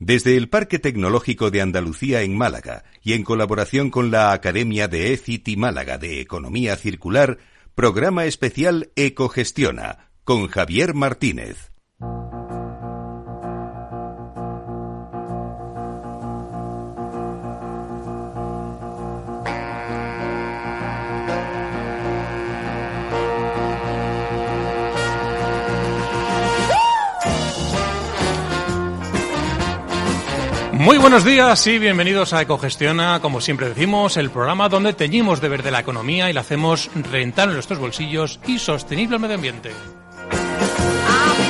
Desde el Parque Tecnológico de Andalucía en Málaga y en colaboración con la Academia de ECITI Málaga de Economía Circular, programa especial Ecogestiona con Javier Martínez. Muy buenos días y bienvenidos a Ecogestiona, como siempre decimos, el programa donde teñimos de verde la economía y la hacemos rentar en nuestros bolsillos y sostenible al medio ambiente.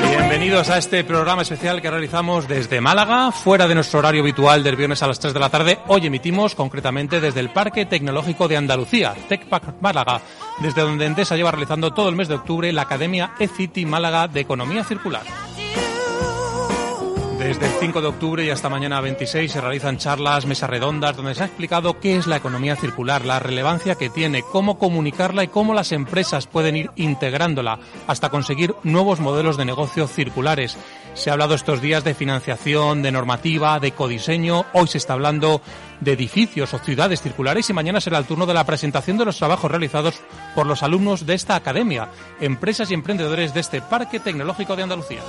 Bienvenidos a este programa especial que realizamos desde Málaga, fuera de nuestro horario habitual del viernes a las 3 de la tarde. Hoy emitimos concretamente desde el Parque Tecnológico de Andalucía, TecPac Málaga, desde donde Endesa lleva realizando todo el mes de octubre la Academia eCity Málaga de Economía Circular. Desde el 5 de octubre y hasta mañana 26 se realizan charlas, mesas redondas, donde se ha explicado qué es la economía circular, la relevancia que tiene, cómo comunicarla y cómo las empresas pueden ir integrándola hasta conseguir nuevos modelos de negocio circulares. Se ha hablado estos días de financiación, de normativa, de ecodiseño. Hoy se está hablando de edificios o ciudades circulares y mañana será el turno de la presentación de los trabajos realizados por los alumnos de esta academia, empresas y emprendedores de este Parque Tecnológico de Andalucía.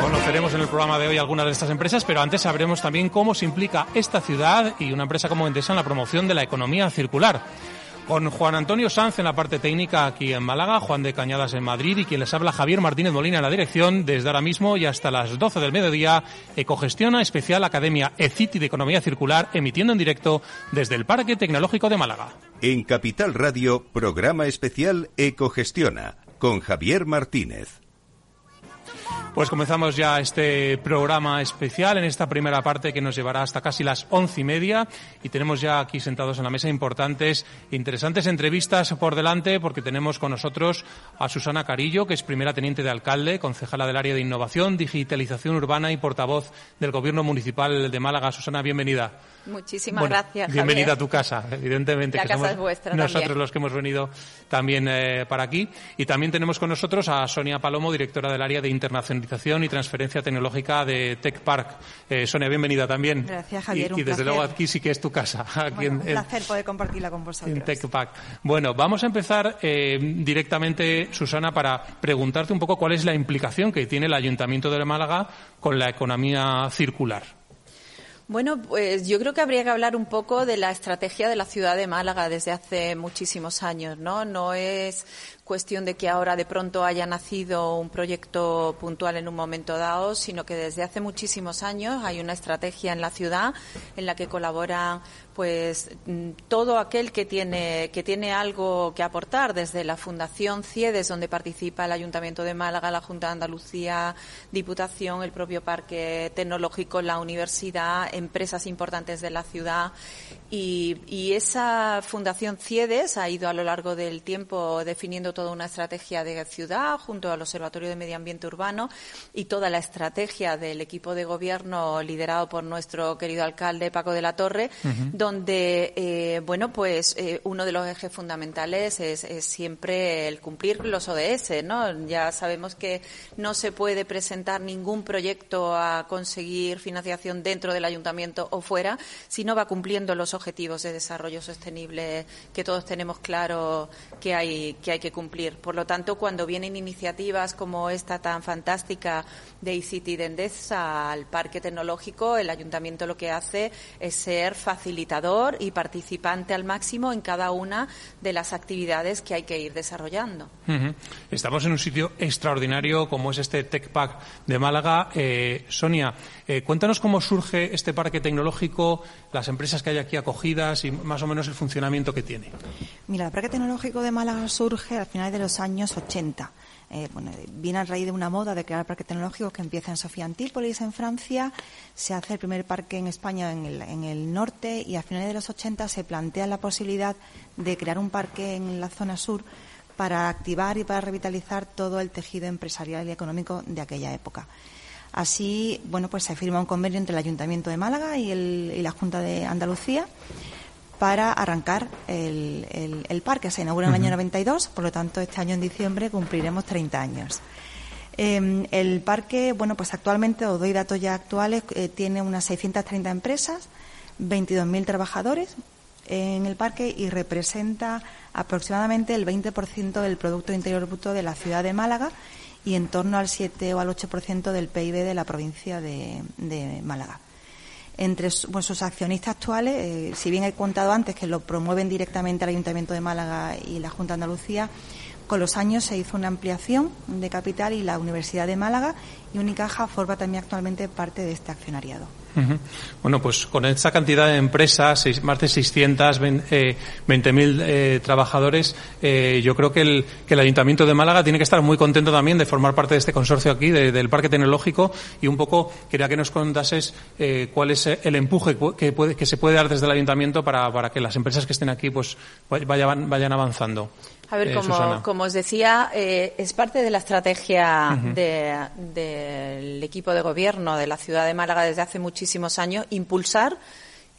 Conoceremos en el programa de hoy algunas de estas empresas, pero antes sabremos también cómo se implica esta ciudad y una empresa como Endesa en la promoción de la economía circular. Con Juan Antonio Sanz en la parte técnica aquí en Málaga, Juan de Cañadas en Madrid y quien les habla Javier Martínez Molina en la dirección, desde ahora mismo y hasta las 12 del mediodía, Ecogestiona Especial Academia ECITI de Economía Circular, emitiendo en directo desde el Parque Tecnológico de Málaga. En Capital Radio, programa especial Ecogestiona con Javier Martínez. Pues comenzamos ya este programa especial en esta primera parte que nos llevará hasta casi las once y media y tenemos ya aquí sentados en la mesa importantes, interesantes entrevistas por delante porque tenemos con nosotros a Susana Carillo, que es primera teniente de alcalde, concejala del área de innovación, digitalización urbana y portavoz del Gobierno Municipal de Málaga. Susana, bienvenida. Muchísimas gracias. Bienvenida a tu casa, evidentemente. La que casa somos es vuestra Nosotros también. los que hemos venido también eh, para aquí. Y también tenemos con nosotros a Sonia Palomo, directora del área de internacionalización y transferencia tecnológica de Tech Park. Eh, Sonia, bienvenida también. Gracias, Javier, Y, un y desde placer. luego aquí sí que es tu casa. Aquí Bueno, en- un placer poder compartirla con en vosotros. TechPack. Bueno, vamos a empezar eh, directamente, Susana, para preguntarte un poco cuál es la implicación que tiene el Ayuntamiento de Málaga con la economía circular. Bueno, pues yo creo que habría que hablar un poco de la estrategia de la ciudad de Málaga desde hace muchísimos años, ¿no? No es cuestión de que ahora de pronto haya nacido un proyecto puntual en un momento dado, sino que desde hace muchísimos años hay una estrategia en la ciudad en la que colaboran pues mm, todo aquel que tiene que tiene algo que aportar desde la Fundación CIEDES donde participa el Ayuntamiento de Málaga, la Junta de Andalucía, Diputación, el propio Parque Tecnológico, la universidad, empresas importantes de la ciudad y, y esa Fundación CIEDES ha ido a lo largo del tiempo definiendo toda una estrategia de ciudad junto al Observatorio de Medio Ambiente Urbano y toda la estrategia del equipo de gobierno liderado por nuestro querido alcalde Paco de la Torre, donde, eh, bueno, pues eh, uno de los ejes fundamentales es, es siempre el cumplir los ODS, ¿no? Ya sabemos que no se puede presentar ningún proyecto a conseguir financiación dentro del ayuntamiento o fuera si no va cumpliendo los objetivos de desarrollo sostenible que todos tenemos claro que hay que cumplir. Por lo tanto, cuando vienen iniciativas como esta tan fantástica de eCity de Endesa al parque tecnológico, el ayuntamiento lo que hace es ser facilitador y participante al máximo en cada una de las actividades que hay que ir desarrollando. Estamos en un sitio extraordinario como es este TechPack de Málaga. Eh, Sonia, eh, cuéntanos cómo surge este parque tecnológico, las empresas que hay aquí y más o menos el funcionamiento que tiene. Mira, el Parque Tecnológico de Málaga surge a finales de los años 80. Eh, viene a raíz de una moda de crear parques tecnológicos que empieza en Sofía Antípolis, en Francia. Se hace el primer parque en España, en el, en el norte, y a finales de los 80 se plantea la posibilidad de crear un parque en la zona sur para activar y para revitalizar todo el tejido empresarial y económico de aquella época. Así, bueno, pues se firma un convenio entre el Ayuntamiento de Málaga y, el- y la Junta de Andalucía para arrancar el, el- el parque. Se inaugura en el año 92, por lo tanto, este año en diciembre cumpliremos 30 años. Em, el parque, bueno, pues actualmente, os doy datos ya actuales, eh, tiene unas 630 empresas, 22.000 trabajadores en el parque y representa aproximadamente el 20% del Producto Interior Bruto de la ciudad de Málaga y en torno al 7 o al 8% del PIB de la provincia de, Málaga. Entre sus accionistas actuales, eh, si bien he contado antes que lo promueven directamente el Ayuntamiento de Málaga y la Junta de Andalucía, con los años se hizo una ampliación de capital y la Universidad de Málaga y Unicaja forma también actualmente parte de este accionariado. Bueno, pues con esta cantidad de empresas, más de 620.000 eh, eh, trabajadores, eh, yo creo que el, Ayuntamiento de Málaga tiene que estar muy contento también de formar parte de este consorcio aquí, del Parque Tecnológico, y un poco quería que nos contases cuál es el empuje que, se puede dar desde el Ayuntamiento para, que las empresas que estén aquí pues vayan avanzando. A ver, como, os decía, es parte de la estrategia del equipo de gobierno de la ciudad de Málaga desde hace muchísimos años, impulsar,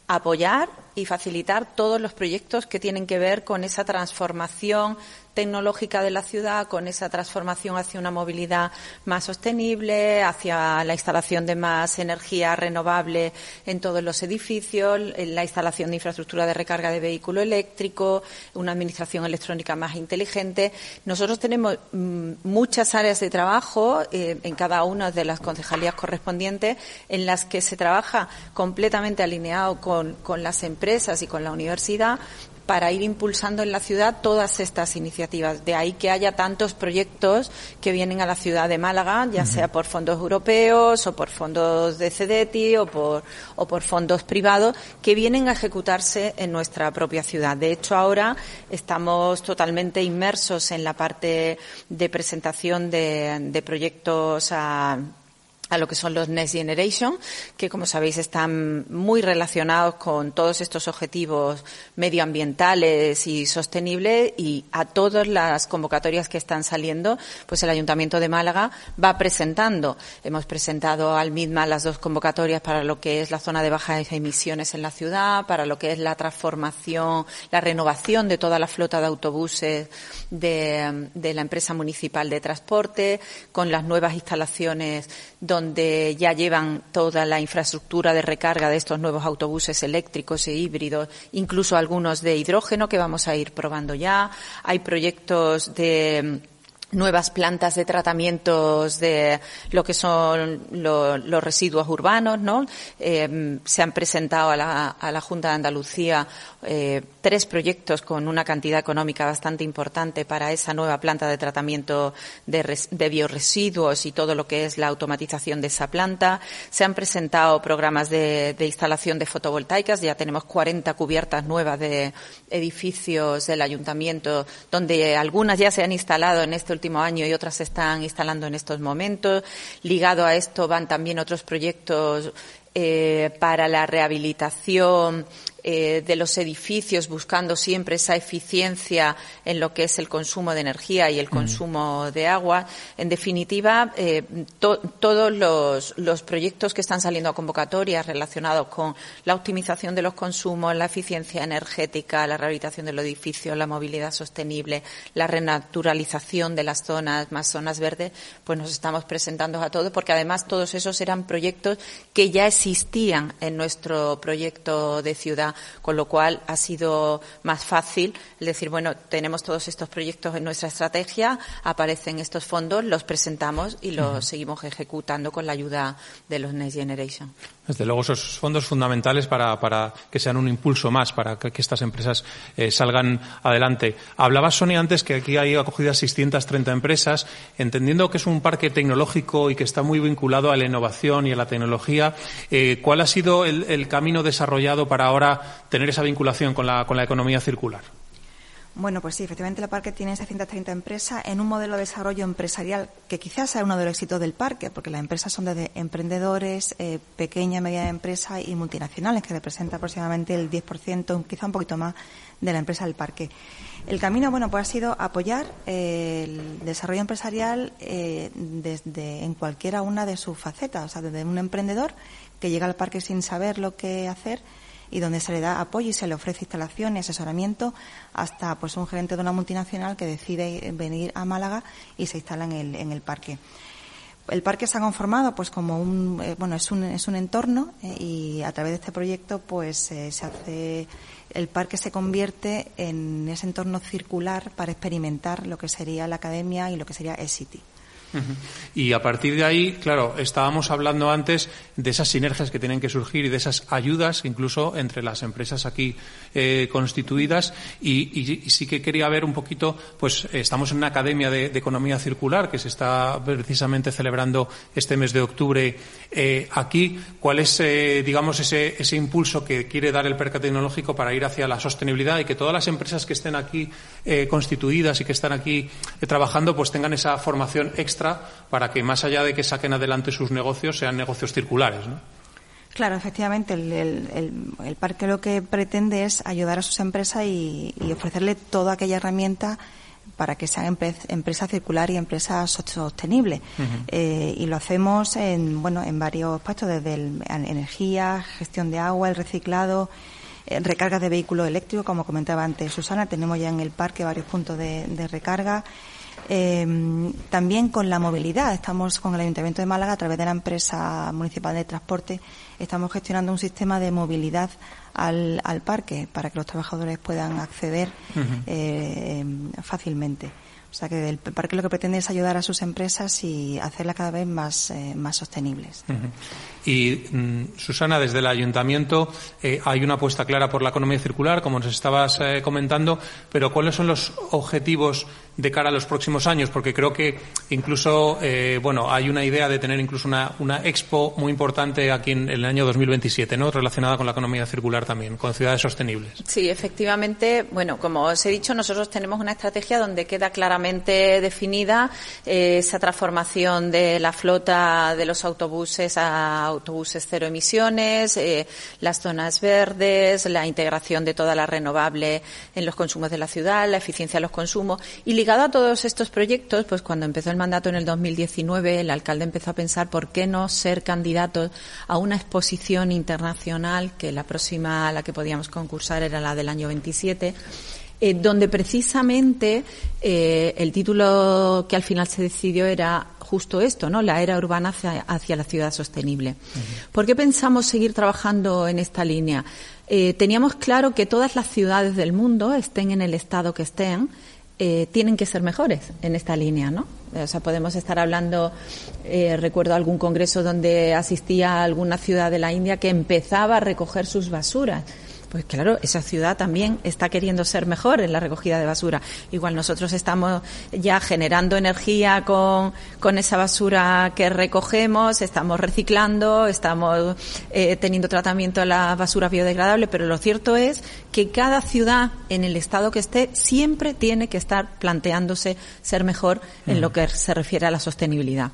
apoyar y facilitar todos los proyectos que tienen que ver con esa transformación tecnológica de la ciudad, con esa transformación hacia una movilidad más sostenible, hacia la instalación de más energía renovable en todos los edificios, la instalación de infraestructura de recarga de vehículo eléctrico, una administración electrónica más inteligente. Nosotros tenemos mm, muchas áreas de trabajo eh, en cada una de las concejalías correspondientes en las que se trabaja completamente alineado con las empresas y con la universidad para ir impulsando en la ciudad todas estas iniciativas. De ahí que haya tantos proyectos que vienen a la ciudad de Málaga, ya sea por fondos europeos o por fondos de CEDETI o por, o por fondos privados, que vienen a ejecutarse en nuestra propia ciudad. De hecho, ahora estamos totalmente inmersos en la parte de presentación de, de proyectos a a lo que son los Next Generation, que como sabéis están muy relacionados con todos estos objetivos medioambientales y sostenibles y a todas las convocatorias que están saliendo, pues el Ayuntamiento de Málaga va presentando. Hemos presentado al MIDMA las dos convocatorias para lo que es la zona de bajas emisiones en la ciudad, para lo que es la transformación, la renovación de toda la flota de autobuses de, de la empresa municipal de transporte, con las nuevas instalaciones donde ya llevan toda la infraestructura de recarga de estos nuevos autobuses eléctricos e híbridos, incluso algunos de hidrógeno que vamos a ir probando ya. Hay proyectos de nuevas plantas de tratamientos de lo que son los residuos urbanos, ¿no? Eh, se han presentado a la, a la Junta de Andalucía eh, tres proyectos con una cantidad económica bastante importante para esa nueva planta de tratamiento de, bioresiduos y todo lo que es la automatización de esa planta. Se han presentado programas de instalación de fotovoltaicas. Ya tenemos 40 cubiertas nuevas de edificios del ayuntamiento, donde algunas ya se han instalado en este último año y otras se están instalando en estos momentos. Ligado a esto van también otros proyectos eh, para la rehabilitación eh, de los edificios, buscando siempre esa eficiencia en lo que es el consumo de energía y el consumo de agua. En definitiva, eh, todos los, los, proyectos que están saliendo a convocatoria relacionados con la optimización de los consumos, la eficiencia energética, la rehabilitación de los edificios, la movilidad sostenible, la renaturalización de las zonas, más zonas verdes, pues nos estamos presentando a todos, porque además todos esos eran proyectos que ya existían en nuestro proyecto de ciudad con lo cual ha sido más fácil el decir, bueno, tenemos todos estos proyectos en nuestra estrategia, aparecen estos fondos, los presentamos y los seguimos ejecutando con la ayuda de los Next Generation. Desde luego, esos fondos fundamentales para, para que sean un impulso más para que, estas empresas eh, salgan adelante. Hablaba Sonia antes que aquí hay acogidas 630 empresas, entendiendo que es un parque tecnológico y que está muy vinculado a la innovación y a la tecnología. Eh, ¿Cuál ha sido el, el camino desarrollado para ahora tener esa vinculación con la, con la economía circular? Bueno, pues sí, efectivamente el parque tiene 630 empresas en un modelo de desarrollo empresarial que quizás sea uno de los éxitos del parque, porque las empresas son de emprendedores, eh, pequeña, media empresa y multinacionales, que representa aproximadamente el 10%, quizá un poquito más, de la empresa del parque. El camino, bueno, pues ha sido apoyar eh, el desarrollo empresarial eh, desde en cualquiera una de sus facetas, o sea, desde un emprendedor que llega al parque sin saber lo que hacer y donde se le da apoyo y se le ofrece instalación y asesoramiento hasta pues un gerente de una multinacional que decide venir a Málaga y se instala en el, en el parque. el parque se ha conformado pues como un eh, bueno es un es un entorno eh, y a través de este proyecto pues eh, se hace el parque se convierte en ese entorno circular para experimentar lo que sería la academia y lo que sería E-City. Y a partir de ahí, claro, estábamos hablando antes de esas sinergias que tienen que surgir y de esas ayudas, incluso entre las empresas aquí eh, constituidas. Y, sí que quería ver un poquito, pues estamos en una academia de, economía circular que se está precisamente celebrando este mes de octubre eh, aquí. ¿Cuál es, eh, digamos, ese, ese impulso que quiere dar el Parque Tecnológico para ir hacia la sostenibilidad y que todas las empresas que estén aquí constituidas y que están aquí trabajando, pues tengan esa formación extra para que más allá de que saquen adelante sus negocios sean negocios circulares, ¿no? Claro, efectivamente, el, parque lo que pretende es ayudar a sus empresas y, ofrecerle toda aquella herramienta para que sean empresa circular y empresa sostenible. Eh, y lo hacemos en, bueno, en varios aspectos, desde energía, gestión de agua, el reciclado, eh, recarga de vehículos eléctricos, como comentaba antes Susana, tenemos ya en el parque varios puntos de recarga. Eh, también con la movilidad. Estamos con el Ayuntamiento de Málaga, a través de la empresa municipal de transporte, estamos gestionando un sistema de movilidad al, parque para que los trabajadores puedan acceder eh, fácilmente. O sea que el parque lo que pretende es ayudar a sus empresas y hacerlas cada vez más, eh, más sostenibles. Y mm, Susana, desde el ayuntamiento eh, hay una apuesta clara por la economía circular, como nos estabas eh, comentando, pero ¿cuáles son los objetivos de cara a los próximos años? Porque creo que incluso, bueno, hay una idea de tener incluso una, una expo muy importante aquí en, el año 2027, ¿no? Relacionada con la economía circular también, con ciudades sostenibles. Sí, efectivamente. Bueno, como os he dicho, nosotros tenemos una estrategia donde queda claramente definida eh, esa transformación de la flota de los autobuses a autobuses cero emisiones, eh, las zonas verdes, la integración de toda la renovable en los consumos de la ciudad, la eficiencia de los consumos. Y ligado a todos estos proyectos, pues cuando empezó el mandato en el 2019, el alcalde empezó a pensar por qué no ser candidatos a una exposición internacional, que la próxima a la que podíamos concursar era la del año 27 eh, donde precisamente eh, el título que al final se decidió era justo esto, ¿no? La era urbana hacia, la ciudad sostenible. ¿Por qué pensamos seguir trabajando en esta línea? Eh, teníamos claro que todas las ciudades del mundo, estén en el estado que estén, tienen que ser mejores en esta línea, ¿no? O sea, podemos estar hablando, recuerdo algún congreso donde asistía alguna ciudad de la India que empezaba a recoger sus basuras pues claro, esa ciudad también está queriendo ser mejor en la recogida de basura. Igual nosotros estamos ya generando energía con, con esa basura que recogemos, estamos reciclando, estamos eh, teniendo tratamiento de la basura biodegradable, pero lo cierto es que cada ciudad, en el estado que esté, siempre tiene que estar planteándose ser mejor en lo mm. que se refiere a la sostenibilidad.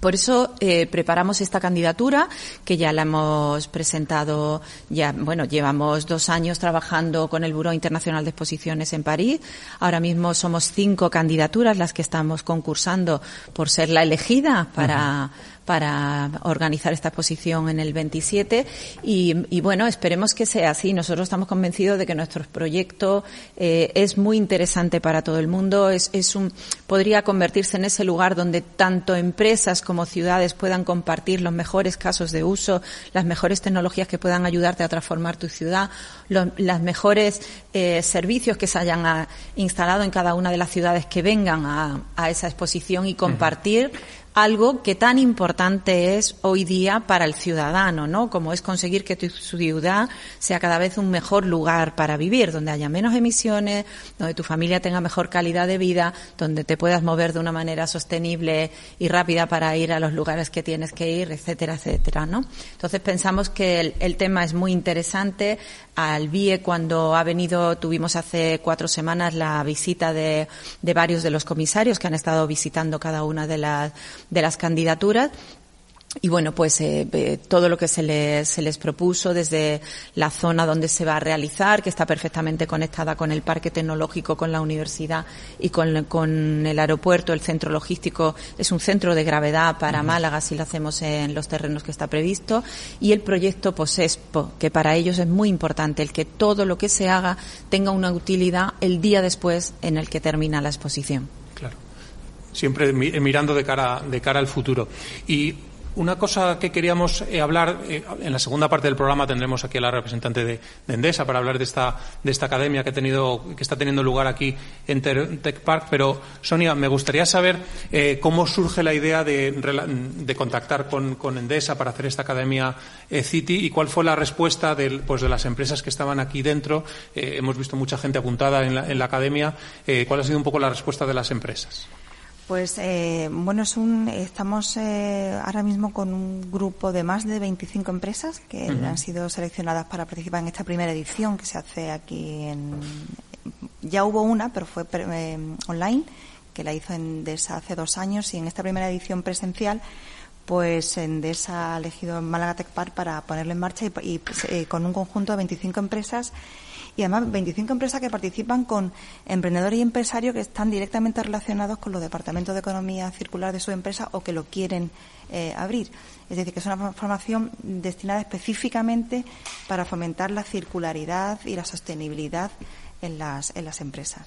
Por eso eh, preparamos esta candidatura que ya la hemos presentado, ya bueno, llevamos dos años trabajando con el Buró Internacional de Exposiciones en París. Ahora mismo somos cinco candidaturas las que estamos concursando por ser la elegida para para organizar esta exposición en el 27 y, bueno, esperemos que sea así. Nosotros estamos convencidos de que nuestro proyecto eh, es muy interesante para todo el mundo. Es, es un, podría convertirse en ese lugar donde tanto empresas como ciudades puedan compartir los mejores casos de uso, las mejores tecnologías que puedan ayudarte a transformar tu ciudad, los las mejores eh, servicios que se hayan ah, instalado en cada una de las ciudades que vengan a, a esa exposición y compartir algo que tan importante es hoy día para el ciudadano, ¿no? Como es conseguir que tu ciudad sea cada vez un mejor lugar para vivir, donde haya menos emisiones, donde tu familia tenga mejor calidad de vida, donde te puedas mover de una manera sostenible y rápida para ir a los lugares que tienes que ir, etcétera, etcétera, ¿no? Entonces pensamos que el, el tema es muy interesante al BIE cuando ha venido, tuvimos hace cuatro semanas la visita de, de varios de los comisarios que han estado visitando cada una de las, de las candidaturas y bueno, pues eh, todo lo que se les, se les propuso desde la zona donde se va a realizar, que está perfectamente conectada con el parque tecnológico, con la universidad y con, con el aeropuerto, el centro logístico, es un centro de gravedad para Málaga si lo hacemos en los terrenos que está previsto. Y el proyecto POSESPO, que para ellos es muy importante, el que todo lo que se haga tenga una utilidad el día después en el que termina la exposición. Siempre mirando de cara, de cara al futuro. Y una cosa que queríamos eh, hablar, eh, en la segunda parte del programa tendremos aquí a la representante de, Endesa para hablar de esta, de esta academia que, ha tenido, que está teniendo lugar aquí en Tech Park. Pero, Sonia, me gustaría saber eh, cómo surge la idea de, de contactar con, con, Endesa para hacer esta academia City y cuál fue la respuesta de, pues, de las empresas que estaban aquí dentro. hemos visto mucha gente apuntada en la, en la academia. ¿Cuál ha sido un poco la respuesta de las empresas? Pues eh, bueno, es un, estamos eh, ahora mismo con un grupo de más de 25 empresas que han sido seleccionadas para participar en esta primera edición que se hace aquí en. Ya hubo una, pero fue eh, online, que la hizo Endesa hace dos años y en esta primera edición presencial pues Endesa ha elegido Málaga Tech Park para ponerlo en marcha y, y con un conjunto de 25 empresas y además 25 empresas que participan con emprendedores y empresarios que están directamente relacionados con los departamentos de economía circular de su empresa o que lo quieren eh, abrir. Es decir, que es una formación destinada específicamente para fomentar la circularidad y la sostenibilidad en las, en las empresas.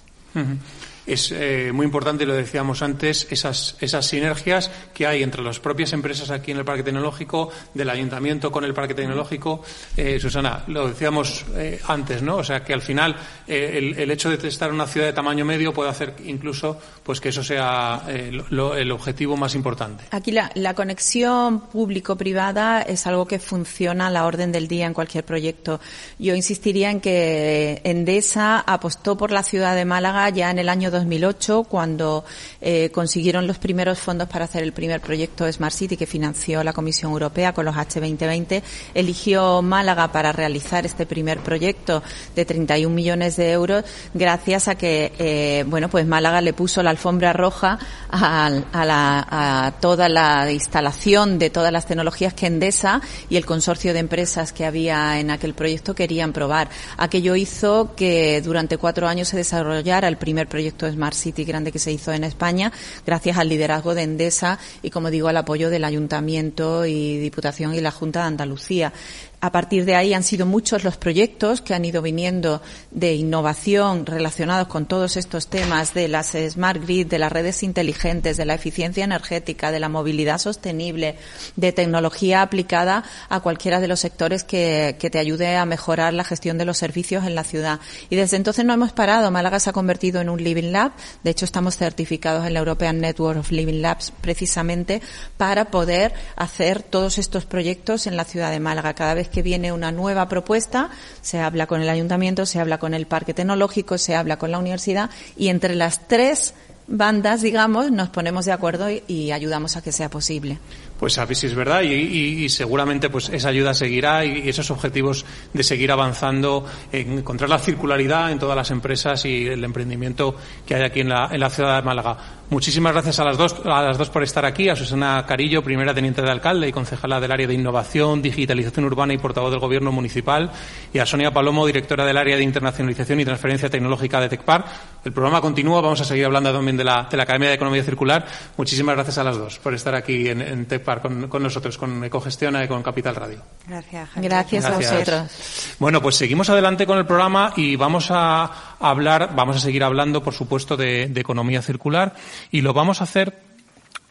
Es eh, muy importante, lo decíamos antes, esas, esas sinergias que hay entre las propias empresas aquí en el Parque Tecnológico, del Ayuntamiento con el Parque Tecnológico. Eh, Susana, lo decíamos eh, antes, ¿no? O sea, que al final el, hecho de estar en una ciudad de tamaño medio puede hacer incluso pues que eso sea el objetivo más importante. Aquí la, la conexión público-privada es algo que funciona a la orden del día en cualquier proyecto. Yo insistiría en que Endesa apostó por la ciudad de Málaga ya en el año 2008, cuando eh, consiguieron los primeros fondos para hacer el primer proyecto Smart City que financió la Comisión Europea con los H2020, eligió Málaga para realizar este primer proyecto de 31 millones de euros gracias a que, eh, bueno, pues Málaga le puso la alfombra roja a, a toda la instalación de todas las tecnologías que Endesa y el consorcio de empresas que había en aquel proyecto querían probar. Aquello hizo que durante cuatro años se desarrollara el primer proyecto Smart City grande que se hizo en España, gracias al liderazgo de Endesa y, como digo, al apoyo del Ayuntamiento y Diputación y la Junta de Andalucía. A partir de ahí han sido muchos los proyectos que han ido viniendo de innovación relacionados con todos estos temas de las smart grid, de las redes inteligentes, de la eficiencia energética, de la movilidad sostenible, de tecnología aplicada a cualquiera de los sectores que, que te ayude a mejorar la gestión de los servicios en la ciudad. Y desde entonces no hemos parado. Málaga se ha convertido en un Living Lab. De hecho, estamos certificados en la European Network of Living Labs precisamente para poder hacer todos estos proyectos en la ciudad de Málaga. Cada vez que viene una nueva propuesta, se habla con el ayuntamiento, se habla con el parque tecnológico, se habla con la universidad y entre las tres bandas, digamos, nos ponemos de acuerdo y, ayudamos a que sea posible. Pues a ver es verdad y, seguramente pues esa ayuda seguirá y, esos objetivos de seguir avanzando, en encontrar la circularidad en todas las empresas y el emprendimiento que hay aquí en la ciudad de Málaga. Muchísimas gracias a las dos, a las dos por estar aquí, a Susana Carillo, primera teniente de alcalde y concejala del área de innovación, digitalización urbana y portavoz del gobierno municipal, y a Sonia Palomo, directora del área de internacionalización y transferencia tecnológica de TECPAR. El programa continúa, vamos a seguir hablando también de la, de la Academia de Economía Circular. Muchísimas gracias a las dos por estar aquí en, en TECPAR con, nosotros, con Ecogestiona y con Capital Radio. Gracias, gracias, a vosotros. Bueno, pues seguimos adelante con el programa y vamos a hablar, vamos a seguir hablando, por supuesto, de, de economía circular y lo vamos a hacer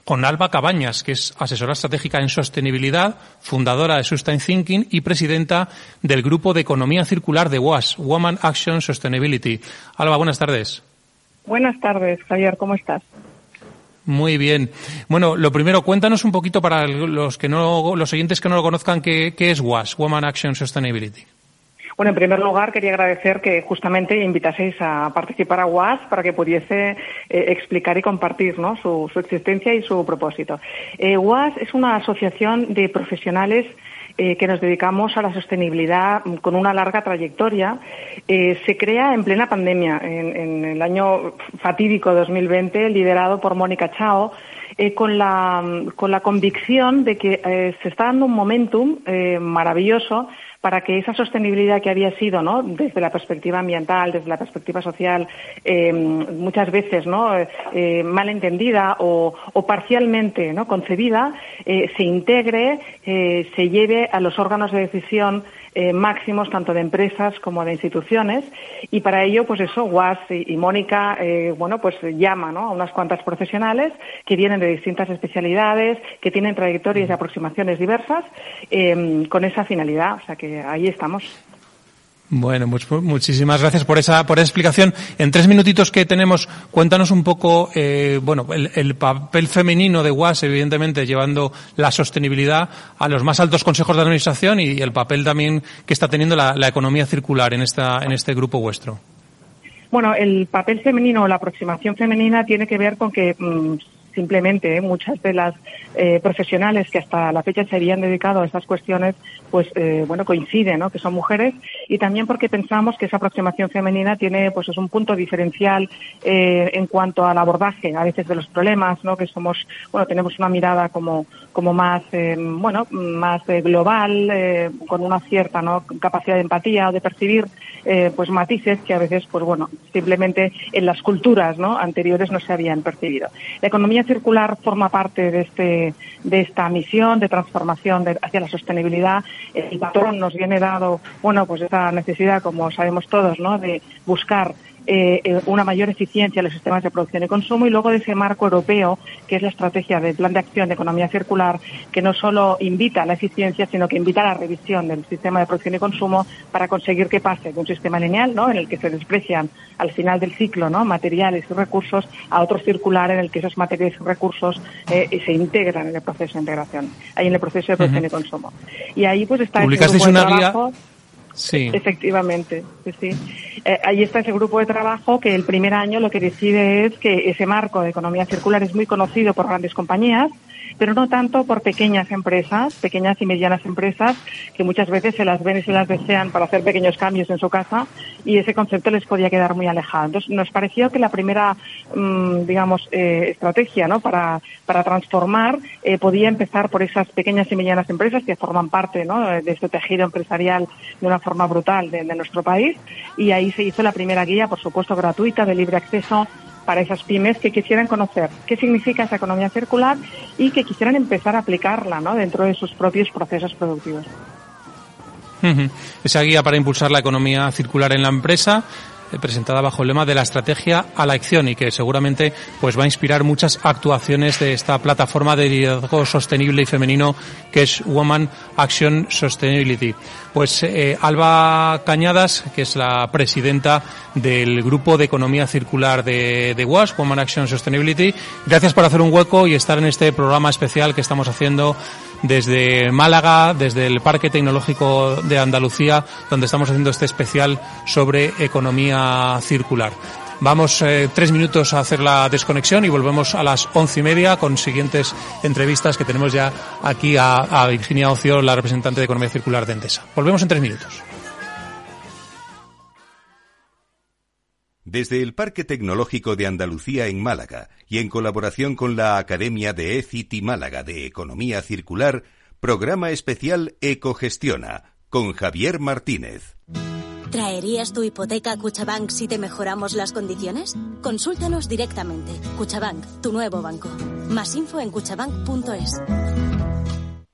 con Alba Cabañas, que es asesora estratégica en sostenibilidad, fundadora de Sustain Thinking y presidenta del Grupo de Economía Circular de WAS, Woman Action Sustainability. Alba, buenas tardes. Buenas tardes, Javier, ¿cómo estás? Muy bien. Bueno, lo primero, cuéntanos un poquito para los que no, los oyentes que no lo conozcan, qué, qué es WAS, Woman Action Sustainability. Bueno, en primer lugar, quería agradecer que justamente invitaseis a participar a WAS para que pudiese eh, explicar y compartir su, existencia y su propósito. Eh, WAS es una asociación de profesionales eh, que nos dedicamos a la sostenibilidad con una larga trayectoria. se crea en plena pandemia, en, en el año fatídico 2020, liderado por Mónica Chao, eh, con, la, con la convicción de que eh, se está dando un momentum eh, maravilloso para que esa sostenibilidad que había sido, ¿no? desde la perspectiva ambiental, desde la perspectiva social, eh, muchas veces ¿no? Eh, mal entendida o, parcialmente ¿no? concebida, eh, se integre, se lleve a los órganos de decisión máximos tanto de empresas como de instituciones y para ello pues eso Guas y, Mónica bueno pues llama ¿no? a unas cuantas profesionales que vienen de distintas especialidades que tienen trayectorias y aproximaciones diversas con esa finalidad o sea que ahí estamos. Bueno, muchísimas gracias por esa, por esa explicación. En tres minutitos que tenemos, cuéntanos un poco, eh, bueno, el, papel femenino de WAS, evidentemente, llevando la sostenibilidad a los más altos consejos de administración y el papel también que está teniendo la, economía circular en, esta, en este grupo vuestro. Bueno, el papel femenino o la aproximación femenina tiene que ver con que mm, simplemente ¿eh? muchas de las eh, profesionales que hasta la fecha se habían dedicado a estas cuestiones, pues eh, bueno, coinciden, ¿no? Que son mujeres y también porque pensamos que esa aproximación femenina tiene, pues es un punto diferencial en cuanto al abordaje a veces de los problemas, ¿no? Que somos, bueno, tenemos una mirada como como más, bueno, más global, con una cierta. Capacidad de empatía o de percibir, pues matices que a veces, pues bueno, simplemente en las culturas. Anteriores no se habían percibido. La economía circular forma parte de, este, de esta misión de transformación hacia la sostenibilidad. El patrón nos viene dado, bueno, pues esa necesidad, como sabemos todos, ¿no? de buscar eh, eh, una mayor eficiencia en los sistemas de producción y consumo y luego de ese marco europeo, que es la estrategia del Plan de Acción de Economía Circular, que no solo invita a la eficiencia, sino que invita a la revisión del sistema de producción y consumo para conseguir que pase de un sistema lineal, ¿no? en el que se desprecian al final del ciclo ¿no? materiales y recursos, a otro circular en el que esos materiales y recursos eh, se integran en el proceso de integración, ahí en el proceso de producción y consumo. Y ahí pues está el grupo de trabajo. Sí. Efectivamente, sí. Eh, ahí está ese grupo de trabajo que el primer año lo que decide es que ese marco de economía circular es muy conocido por grandes compañías, pero no tanto por pequeñas empresas, pequeñas y medianas empresas, que muchas veces se las ven y se las desean para hacer pequeños cambios en su casa y ese concepto les podía quedar muy alejado. Entonces, nos pareció que la primera, mm, digamos, eh, estrategia ¿no? para, para transformar eh, podía empezar por esas pequeñas y medianas empresas que forman parte ¿no? de este tejido empresarial de una forma brutal de, de nuestro país y ahí se hizo la primera guía, por supuesto, gratuita, de libre acceso para esas pymes que quisieran conocer qué significa esa economía circular y que quisieran empezar a aplicarla ¿no? dentro de sus propios procesos productivos. Esa guía para impulsar la economía circular en la empresa presentada bajo el lema de la estrategia a la acción y que seguramente pues va a inspirar muchas actuaciones de esta plataforma de liderazgo sostenible y femenino que es Woman Action Sustainability. Pues eh, Alba Cañadas, que es la presidenta del grupo de economía circular de, de WAS, Woman Action Sustainability, gracias por hacer un hueco y estar en este programa especial que estamos haciendo desde Málaga, desde el Parque Tecnológico de Andalucía, donde estamos haciendo este especial sobre economía circular. Vamos eh, tres minutos a hacer la desconexión y volvemos a las once y media con siguientes entrevistas que tenemos ya aquí a, a Virginia Ocio, la representante de Economía Circular de Endesa. Volvemos en tres minutos. Desde el Parque Tecnológico de Andalucía en Málaga y en colaboración con la Academia de ECIT Málaga de Economía Circular, programa especial Ecogestiona con Javier Martínez. ¿Traerías tu hipoteca a Cuchabank si te mejoramos las condiciones? Consúltanos directamente. Cuchabank, tu nuevo banco. Más info en cuchabank.es.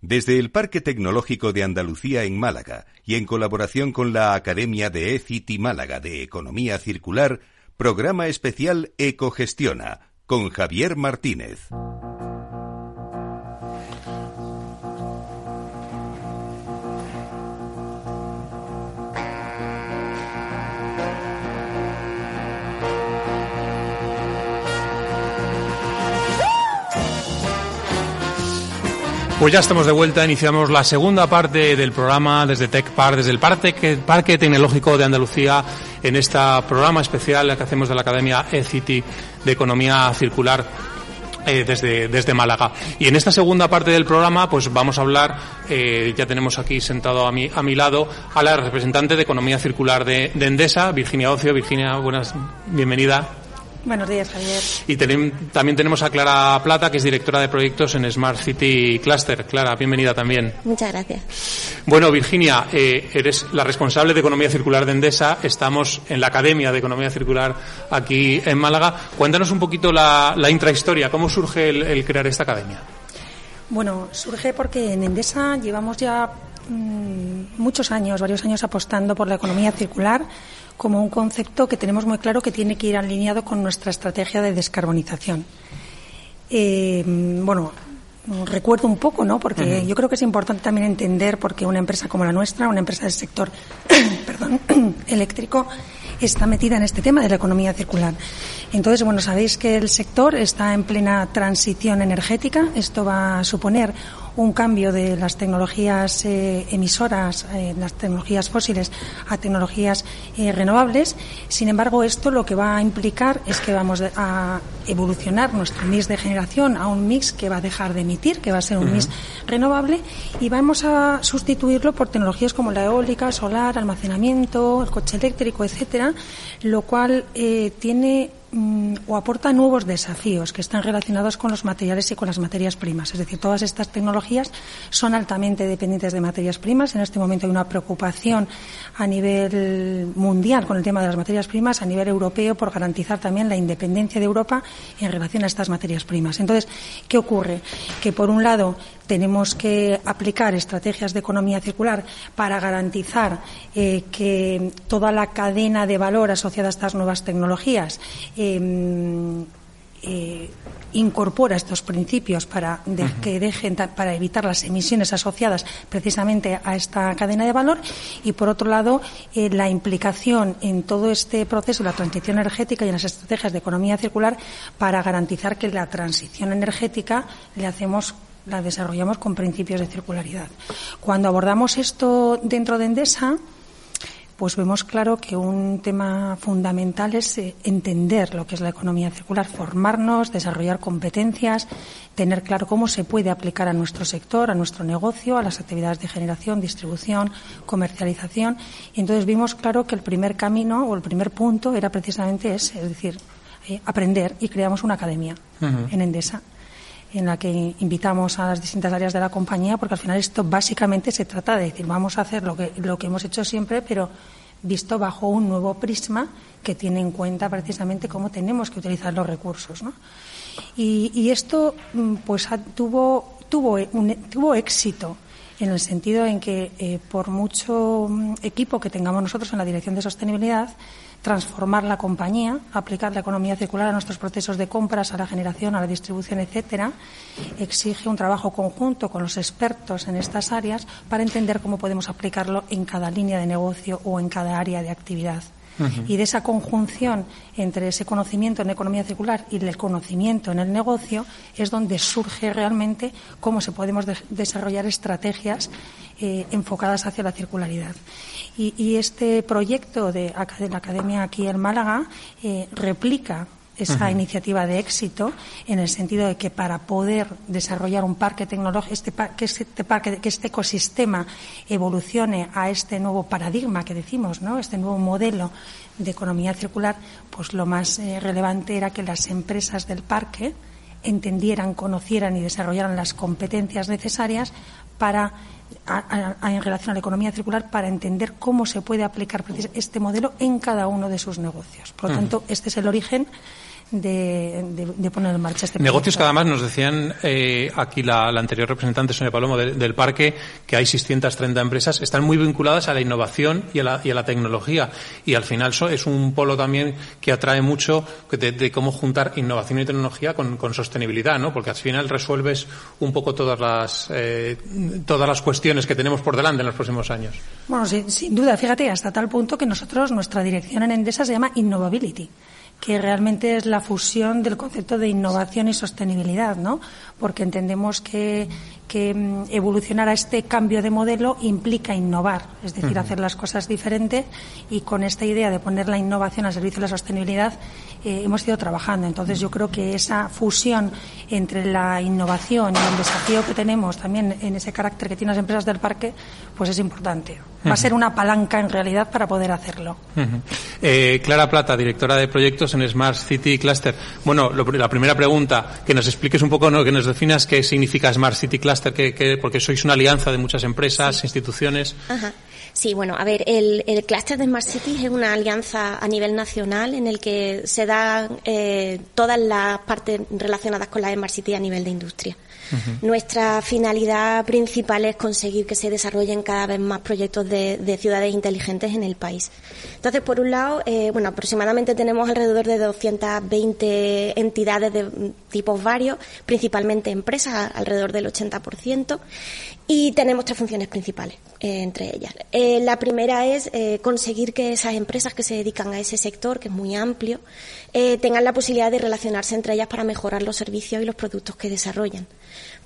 Desde el Parque Tecnológico de Andalucía en Málaga y en colaboración con la Academia de ECITI Málaga de Economía Circular, programa especial Ecogestiona con Javier Martínez. Pues ya estamos de vuelta, iniciamos la segunda parte del programa desde Tech Park, desde el Parque, Tecnológico de Andalucía, en este programa especial que hacemos de la Academia ECITI de Economía Circular eh, desde, desde Málaga. Y en esta segunda parte del programa, pues vamos a hablar, eh, ya tenemos aquí sentado a mi, a mi lado a la representante de Economía Circular de, de Endesa, Virginia Ocio. Virginia, buenas, bienvenida. Buenos días, Javier. Y también tenemos a Clara Plata, que es directora de proyectos en Smart City Cluster. Clara, bienvenida también. Muchas gracias. Bueno, Virginia, eh, eres la responsable de Economía Circular de Endesa. Estamos en la Academia de Economía Circular aquí en Málaga. Cuéntanos un poquito la, intrahistoria. ¿Cómo surge el, crear esta academia? Bueno, surge porque en Endesa llevamos ya mm, muchos años, varios años apostando por la economía circular como un concepto que tenemos muy claro que tiene que ir alineado con nuestra estrategia de descarbonización. Eh, bueno, recuerdo un poco, ¿no? Porque yo creo que es importante también entender por qué una empresa como la nuestra, una empresa del sector perdón, eléctrico, está metida en este tema de la economía circular. Entonces, bueno, sabéis que el sector está en plena transición energética. Esto va a suponer un cambio de las tecnologías eh, emisoras, eh, las tecnologías fósiles, a tecnologías eh, renovables. Sin embargo, esto lo que va a implicar es que vamos a evolucionar nuestro mix de generación a un mix que va a dejar de emitir, que va a ser un mix renovable, y vamos a sustituirlo por tecnologías como la eólica, solar, almacenamiento, el coche eléctrico, etcétera, lo cual tiene Mm, o aporta nuevos desafíos que están relacionados con los materiales y con las materias primas. Es decir, todas estas tecnologías son altamente dependientes de materias primas. En este momento hay una preocupación a nivel mundial con el tema de las materias primas, a nivel europeo, por garantizar también la independencia de Europa en relación a estas materias primas. Entonces, ¿qué ocurre? Que, por un lado, tenemos que aplicar estrategias de economía circular para garantizar eh, que toda la cadena de valor asociada a estas nuevas tecnologías em, eh, incorpora estos principios para que dejen para evitar las emisiones asociadas precisamente a esta cadena de valor. Y por otro lado eh, la implicación en todo este proceso de la transición energética y en las estrategias de economía circular para garantizar que la transición energética le hacemos la desarrollamos con principios de circularidad. Cuando abordamos esto dentro de Endesa, pues vemos claro que un tema fundamental es eh, entender lo que es la economía circular, formarnos, desarrollar competencias, tener claro cómo se puede aplicar a nuestro sector, a nuestro negocio, a las actividades de generación, distribución, comercialización. Y entonces vimos claro que el primer camino o el primer punto era precisamente ese, es decir, eh, aprender y creamos una academia en Endesa en la que invitamos a las distintas áreas de la compañía, porque al final esto básicamente se trata de decir, vamos a hacer lo que, lo que hemos hecho siempre, pero visto bajo un nuevo prisma que tiene en cuenta precisamente cómo tenemos que utilizar los recursos. ¿no? Y, esto mm, pues tuvo, tuvo, tuvo éxito en el sentido en que eh, por mucho mm, equipo que tengamos nosotros en la dirección de sostenibilidad, transformar la compañía, aplicar la economía circular a nuestros procesos de compras, a la generación, a la distribución, etcétera, exige un trabajo conjunto con los expertos en estas áreas para entender cómo podemos aplicarlo en cada línea de negocio o en cada área de actividad. Y de esa conjunción entre ese conocimiento en economía circular y el conocimiento en el negocio es donde surge realmente cómo se podemos desarrollar estrategias eh, enfocadas hacia la circularidad. Y, este proyecto de, la Academia aquí en Málaga eh, replica esa iniciativa de éxito en el sentido de que para poder desarrollar un parque tecnológico, este, que este parque, que este ecosistema evolucione a este nuevo paradigma que decimos, ¿no? Este nuevo modelo de economía circular, pues lo más eh, relevante era que las empresas del parque entendieran, conocieran y desarrollaran las competencias necesarias para en relación a la economía circular para entender cómo se puede aplicar este modelo en cada uno de sus negocios. Por lo tanto, este es el origen de, poner en marcha este Negocios que además nos decían eh, aquí la, anterior representante, Sonia Palomo, del parque, que hay 630 empresas, están muy vinculadas a la innovación y a la, tecnología. Y al final es un polo también que atrae mucho de, cómo juntar innovación y tecnología con, sostenibilidad, ¿no? Porque al final resuelves un poco todas las, eh, todas las cuestiones que tenemos por delante en los próximos años. Bueno, sin, sin duda, fíjate, hasta tal punto que nosotros, nuestra dirección en Endesa se llama Innovability que realmente es la fusión del concepto de innovación y sostenibilidad, ¿no? Porque entendemos que, que mm, evolucionar a este cambio de modelo implica innovar, es decir, hacer las cosas diferentes y con esta idea de poner la innovación al servicio de la sostenibilidad eh, hemos ido trabajando. Entonces yo creo que esa fusión entre la innovación y el desafío que tenemos también en ese carácter que tienen las empresas del parque, pues es importante. Va a ser una palanca en realidad para poder hacerlo. Eh, Clara Plata, directora de proyectos en Smart City Cluster. Bueno, la primera pregunta, que nos expliques un poco, ¿no? que nos definas qué significa Smart City Cluster, que, porque sois una alianza de muchas empresas, instituciones. Sí, bueno, a ver, el, el clúster de Smart Cities es una alianza a nivel nacional en el que se dan eh, todas las partes relacionadas con la Smart City a nivel de industria. Nuestra finalidad principal es conseguir que se desarrollen cada vez más proyectos de, ciudades inteligentes en el país. Entonces, por un lado, eh, bueno, aproximadamente tenemos alrededor de 220 entidades de tipos varios, principalmente empresas, alrededor del 80%, y tenemos tres funciones principales eh, entre ellas. Eh, la primera es conseguir que esas empresas que se dedican a ese sector, que es muy amplio, tengan la posibilidad de relacionarse entre ellas para mejorar los servicios y los productos que desarrollan.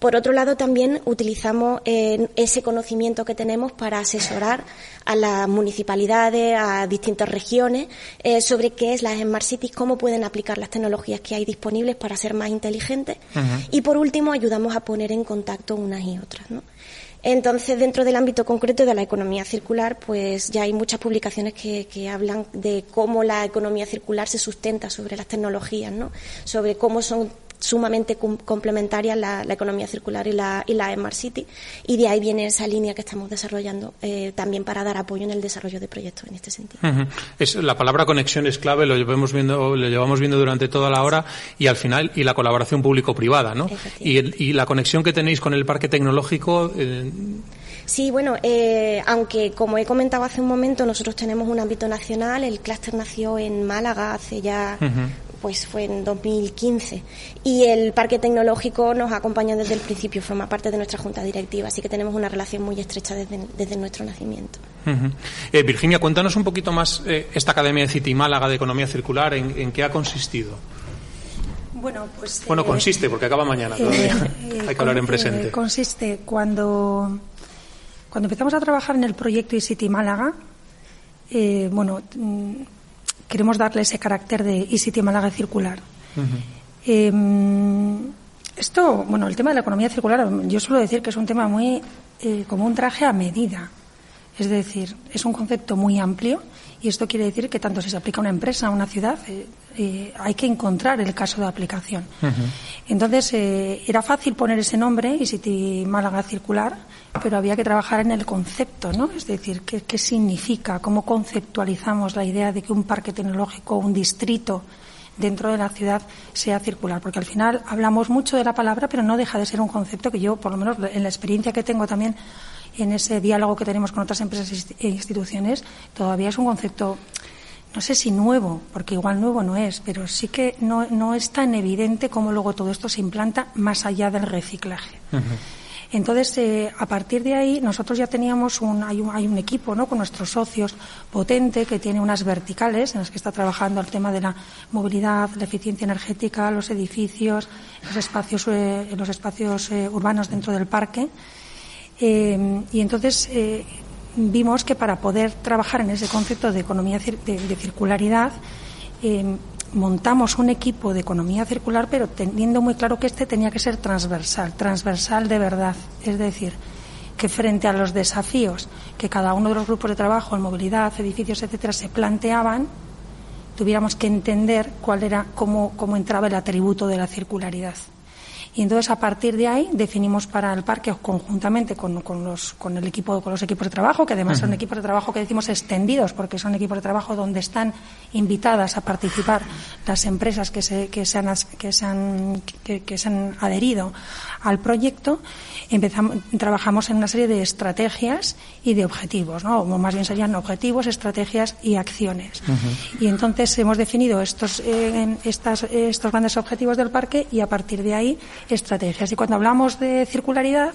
Por otro lado, también utilizamos eh, ese conocimiento que tenemos para asesorar a las municipalidades, a distintas regiones, eh, sobre qué es las Smart Cities, cómo pueden aplicar las tecnologías que hay disponibles para ser más inteligentes. Y por último, ayudamos a poner en contacto unas y otras. Entonces, dentro del ámbito concreto de la economía circular, pues ya hay muchas publicaciones que, que, hablan de cómo la economía circular se sustenta sobre las tecnologías, ¿no? Sobre cómo son sumamente complementarias la, economía circular y la, y la Smart City y de ahí viene esa línea que estamos desarrollando eh, también para dar apoyo en el desarrollo de proyectos en este sentido. es, la palabra conexión es clave, lo llevamos viendo, lo llevamos viendo durante toda la hora y al final y la colaboración público-privada, ¿no? Y, y, la conexión que tenéis con el parque tecnológico. Eh, sí, bueno, eh, aunque como he comentado hace un momento, nosotros tenemos un ámbito nacional, el clúster nació en Málaga hace ya pues fue en 2015. Y el Parque Tecnológico nos acompaña desde el principio, forma parte de nuestra junta directiva, así que tenemos una relación muy estrecha desde, nuestro nacimiento. Eh, Virginia, cuéntanos un poquito más eh, esta Academia de City Málaga de Economía Circular, ¿en, qué ha consistido? Bueno, pues. Bueno, eh, consiste, porque acaba mañana todavía. Hay que hablar en presente. consiste cuando, cuando empezamos a trabajar en el proyecto City Málaga, bueno, mm, queremos darle ese carácter de eCity Málaga circular. Em, esto, bueno, el tema de la economía circular, yo suelo decir que es un tema muy eh, como un traje a medida. Es decir, es un concepto muy amplio y esto quiere decir que tanto si se aplica a una empresa, a una ciudad, eh, eh, hay que encontrar el caso de aplicación. Entonces, era fácil poner ese nombre, eCity Málaga Circular, pero había que trabajar en el concepto, ¿no? Es decir, ¿qué, qué significa? ¿Cómo conceptualizamos la idea de que un parque tecnológico, un distrito dentro de la ciudad sea circular? Porque al final hablamos mucho de la palabra, pero no deja de ser un concepto que yo, por lo menos en la experiencia que tengo también en ese diálogo que tenemos con otras empresas e instituciones, todavía es un concepto no sé si nuevo, porque igual nuevo no es, pero sí que no, no es tan evidente cómo luego todo esto se implanta más allá del reciclaje. Entonces, eh, a partir de ahí, nosotros ya teníamos un, hay un, hay un equipo, ¿no? Con nuestros socios potente que tiene unas verticales en las que está trabajando el tema de la movilidad, la eficiencia energética, los edificios, los espacios, eh, los espacios eh, urbanos dentro del parque. Y entonces vimos que para poder trabajar en ese concepto de economía de, circularidad montamos un equipo de economía circular, pero teniendo muy claro que este tenía que ser transversal, transversal de verdad. Es decir, que frente a los desafíos que cada uno de los grupos de trabajo en movilidad, edificios, etcétera, se planteaban, tuviéramos que entender cuál era, cómo, cómo entraba el atributo de la circularidad. Y entonces a partir de ahí definimos para el parque conjuntamente con, los, con el equipo, con los equipos de trabajo, que además son equipos de trabajo que decimos extendidos, porque son equipos de trabajo donde están invitadas a participar las empresas que se, que se han, que se han, que, se han adherido al proyecto. Empezamos, trabajamos en una serie de estrategias y de objetivos, ¿no? O más bien serían objetivos, estrategias y acciones. Y entonces hemos definido estos, eh, estas, estos grandes objetivos del parque y a partir de ahí estrategias. Y cuando hablamos de circularidad,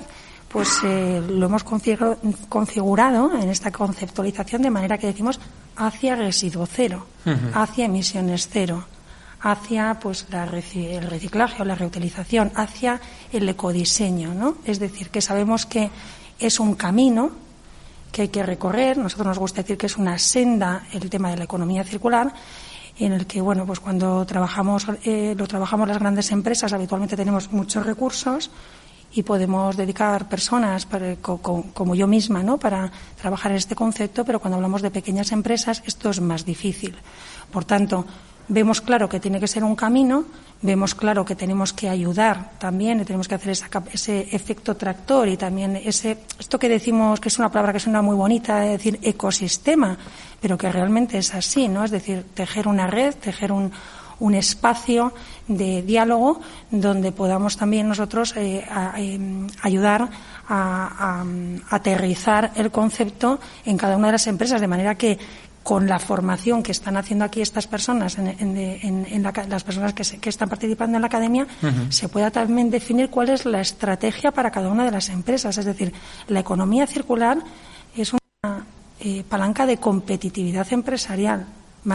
pues eh, lo hemos configurado en esta conceptualización de manera que decimos hacia residuo cero, hacia emisiones cero, hacia pues el reciclaje o la reutilización, hacia el ecodiseño, ¿no? Es decir, que sabemos que es un camino que hay que recorrer, nosotros nos gusta decir que es una senda el tema de la economía circular, en el que, bueno, pues cuando trabajamos, eh, lo trabajamos las grandes empresas, habitualmente tenemos muchos recursos y podemos dedicar personas como yo misma, ¿no? Para trabajar en este concepto, pero cuando hablamos de pequeñas empresas esto es más difícil. Por tanto, vemos claro que tiene que ser un camino, vemos claro que tenemos que ayudar también y tenemos que hacer ese efecto tractor y también ese esto que decimos que es una palabra que suena muy bonita, es decir, ecosistema, pero que realmente es así, ¿no? Es decir, tejer una red, tejer un, un espacio de diálogo donde podamos también nosotros eh, em, ayudar a, aterrizar el concepto en cada una de las empresas, de manera que con la formación que están haciendo aquí estas personas, en, las personas que, están participando en la academia, se pueda también definir cuál es la estrategia para cada una de las empresas. Es decir, la economía circular es una eh, palanca de competitividad empresarial.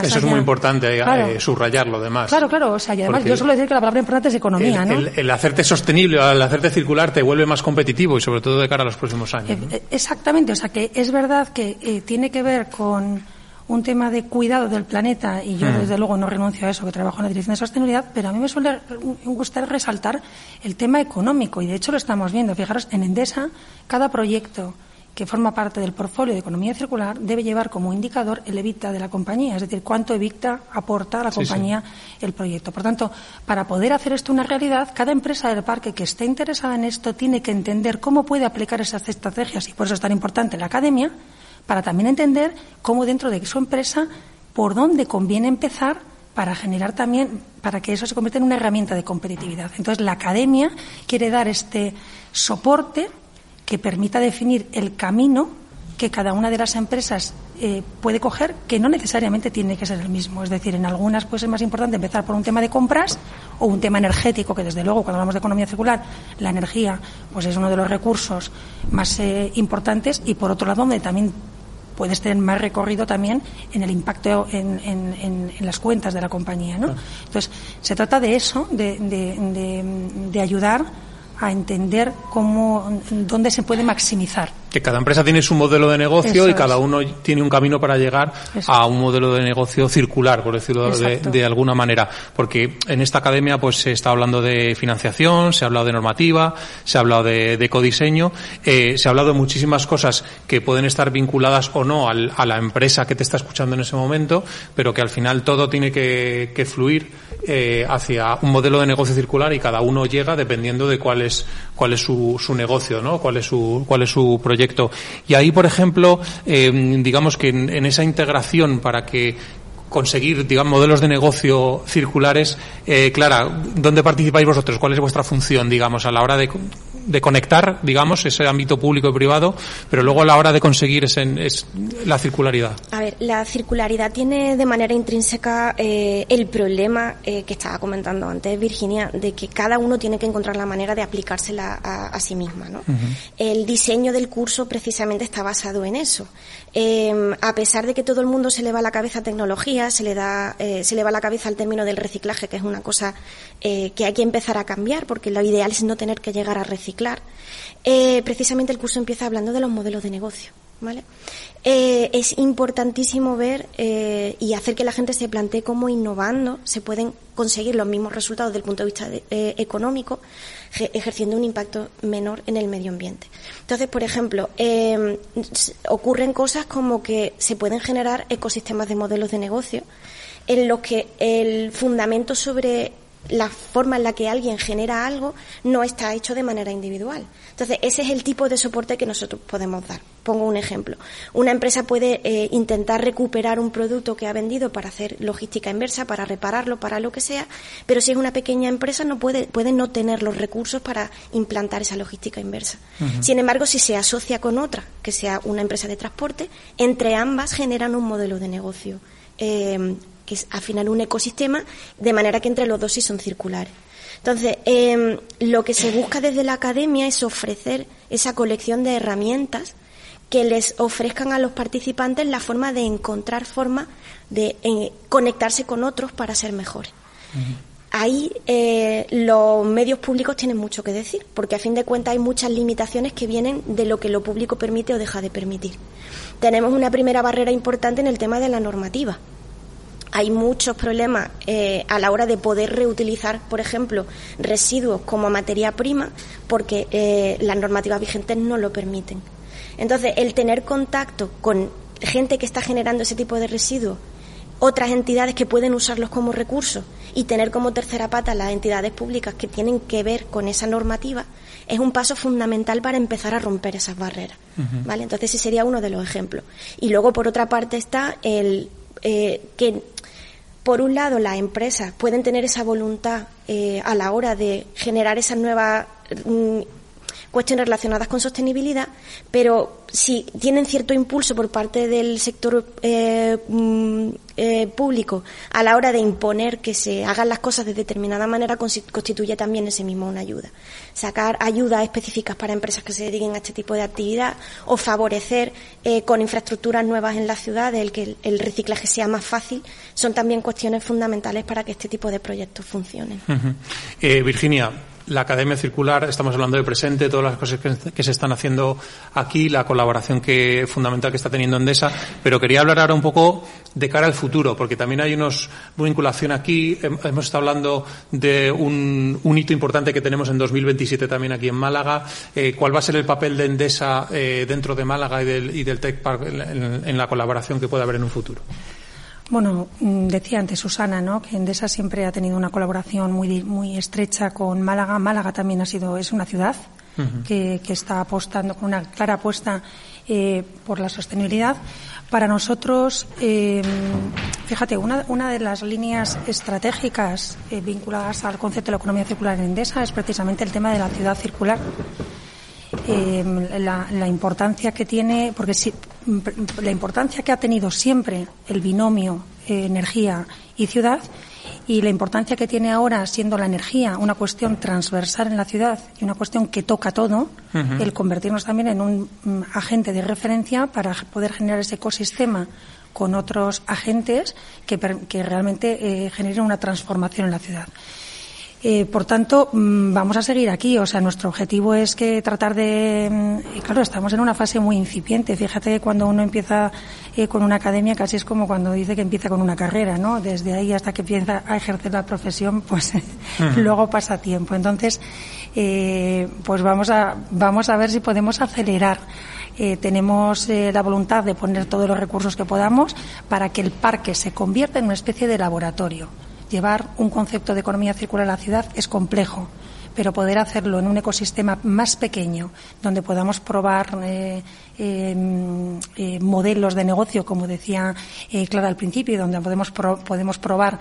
Eso es muy importante eh, subrayarlo, además. Claro, claro. O sea, y además yo suelo decir que la palabra importante es economía, el, ¿no? El, hacerte sostenible, el hacerte circular te vuelve más competitivo y sobre todo de cara a los próximos años. Eh, exactamente. O sea, que es verdad que tiene que ver con un tema de cuidado del planeta, y yo mm. desde luego no renuncio a eso, que trabajo en la dirección de sostenibilidad, pero a mí me suele gustar resaltar el tema económico, y de hecho lo estamos viendo. Fijaros, en Endesa, cada proyecto que forma parte del portfolio de economía circular debe llevar como indicador el evita de la compañía, es decir, cuánto evita aporta a la compañía el proyecto. Por tanto, para poder hacer esto una realidad, cada empresa del parque que esté interesada en esto tiene que entender cómo puede aplicar esas estrategias y por eso es tan importante la academia para también entender cómo dentro de su empresa, por dónde conviene empezar para generar también, para que eso se convierta en una herramienta de competitividad. Entonces, la academia quiere dar este soporte que permita definir el camino que cada una de las empresas eh, puede coger, que no necesariamente tiene que ser el mismo. Es decir, en algunas pues es más importante empezar por un tema de compras o un tema energético, que desde luego cuando hablamos de economía circular, la energía pues es uno de los recursos más eh, importantes y por otro lado donde también puedes tener más recorrido también en el impacto en, en, las cuentas de la compañía. ¿no? Entonces, se trata de eso, de, de, de ayudar a entender cómo, dónde se puede maximizar. Que cada empresa tiene su modelo de negocio y cada uno tiene un camino para llegar a un modelo de negocio circular, por decirlo de, alguna manera. Porque en esta academia pues se está hablando de financiación, se ha hablado de normativa, se ha hablado de, ecodiseño, eh, se ha hablado de muchísimas cosas que pueden estar vinculadas o no a la empresa que te está escuchando en ese momento, pero que al final todo tiene que, fluir eh, hacia un modelo de negocio circular y cada uno llega dependiendo de cuál es, cuál es su, su negocio, ¿no? cuál es su, cuál es su proyecto y ahí, por ejemplo, eh, digamos que en, esa integración para que conseguir, digamos, modelos de negocio circulares, eh, Clara, ¿dónde participáis vosotros? ¿Cuál es vuestra función, digamos, a la hora de de conectar, digamos, ese ámbito público y privado, pero luego a la hora de conseguir es, es la circularidad. A ver, la circularidad tiene de manera intrínseca eh, el problema eh, que estaba comentando antes Virginia, de que cada uno tiene que encontrar la manera de aplicársela a, sí misma. ¿no? El diseño del curso precisamente está basado en eso. Em, a pesar de que todo el mundo se le va a la cabeza tecnología, se le da, eh, se le va a la cabeza el término del reciclaje, que es una cosa que hay que empezar a cambiar, porque lo ideal es no tener que llegar a reciclar eh, precisamente el curso empieza hablando de los modelos de negocio. ¿vale? Eh, es importantísimo ver eh, y hacer que la gente se plantee cómo innovando se pueden conseguir los mismos resultados desde el punto de vista eh, económico, ejerciendo un impacto menor en el medio ambiente. Entonces, por ejemplo, ocurren cosas como que se pueden generar ecosistemas de modelos de negocio en los que el fundamento sobre la forma en la que alguien genera algo no está hecho de manera individual. Entonces, ese es el tipo de soporte que nosotros podemos dar. Pongo un ejemplo. Una empresa puede eh, intentar recuperar un producto que ha vendido para hacer logística inversa, para repararlo, para lo que sea, pero si es una pequeña empresa no puede, puede no tener los recursos para implantar esa logística inversa. Sin embargo, si se asocia con otra, que sea una empresa de transporte, entre ambas generan un modelo de negocio eh, que es afinar un ecosistema de manera que entre los dos sí son circulares. Entonces, em, lo que se busca desde la academia es ofrecer esa colección de herramientas que les ofrezcan a los participantes la forma de encontrar forma de eh, conectarse con otros para ser mejores. Ahí eh, los medios públicos tienen mucho que decir, porque a fin de cuentas hay muchas limitaciones que vienen de lo que lo público permite o deja de permitir. Tenemos una primera barrera importante en el tema de la normativa hay muchos problemas eh, a la hora de poder reutilizar, por ejemplo, residuos como materia prima, porque eh, las normativas vigentes no lo permiten. Entonces, el tener contacto con gente que está generando ese tipo de residuos, otras entidades que pueden usarlos como recursos y tener como tercera pata las entidades públicas que tienen que ver con esa normativa, es un paso fundamental para empezar a romper esas barreras. ¿vale? Entonces, ese sería uno de los ejemplos. Y luego, por otra parte, está el eh, que por un lado, las empresas pueden tener esa voluntad eh, a la hora de generar esas nuevas mm, cuestiones relacionadas con sostenibilidad, pero si tienen cierto impulso por parte del sector eh, mm, eh, público a la hora de imponer que se hagan las cosas de determinada manera, constituye también ese mismo una ayuda. Sacar ayudas específicas para empresas que se dediquen a este tipo de actividad o favorecer eh, con infraestructuras nuevas en las ciudades el que el, reciclaje sea más fácil, son también cuestiones fundamentales para que este tipo de proyectos funcionen. Virginia, la Academia Circular, estamos hablando de presente, todas las cosas que, se están haciendo aquí, la colaboración que fundamental que está teniendo Endesa, pero quería hablar ahora un poco de cara al futuro, porque también hay unos vinculación aquí. Hemos estado hablando de un, hito importante que tenemos en 2027 también aquí en Málaga. Eh, ¿Cuál va a ser el papel de Endesa eh, dentro de Málaga y del, y del Tech Park en la colaboración que puede haber en un futuro? Bueno, mm, decía antes Susana, ¿no? Que Endesa siempre ha tenido una colaboración muy muy estrecha con Málaga. Málaga también ha sido es una ciudad que, está apostando con una clara apuesta eh, por la sostenibilidad. Para nosotros, eh, fíjate, una, una, de las líneas estratégicas eh, vinculadas al concepto de la economía circular en Endesa es precisamente el tema de la ciudad circular. La, la, importancia que tiene, porque si, la importancia que ha tenido siempre el binomio eh, energía y ciudad y la importancia que tiene ahora, siendo la energía una cuestión transversal en la ciudad y una cuestión que toca todo, el convertirnos también en un mm, agente de referencia para poder generar ese ecosistema con otros agentes que, que realmente eh, generen una transformación en la ciudad. Eh, por tanto, mm, vamos a seguir aquí. O sea, nuestro objetivo es que tratar de. Mm, claro, estamos en una fase muy incipiente. Fíjate que cuando uno empieza eh, con una academia, casi es como cuando dice que empieza con una carrera, ¿no? Desde ahí hasta que empieza a ejercer la profesión, pues luego pasa tiempo. Entonces, eh, pues vamos a, vamos a ver si podemos acelerar. tenemos la voluntad de poner todos los recursos que podamos para que el parque se convierta en una especie de laboratorio llevar un concepto de economía circular a la ciudad es complejo, pero poder hacerlo en un ecosistema más pequeño, donde podamos probar eh, em, eh, modelos de negocio, como decía eh, Clara al principio, donde podemos, podemos probar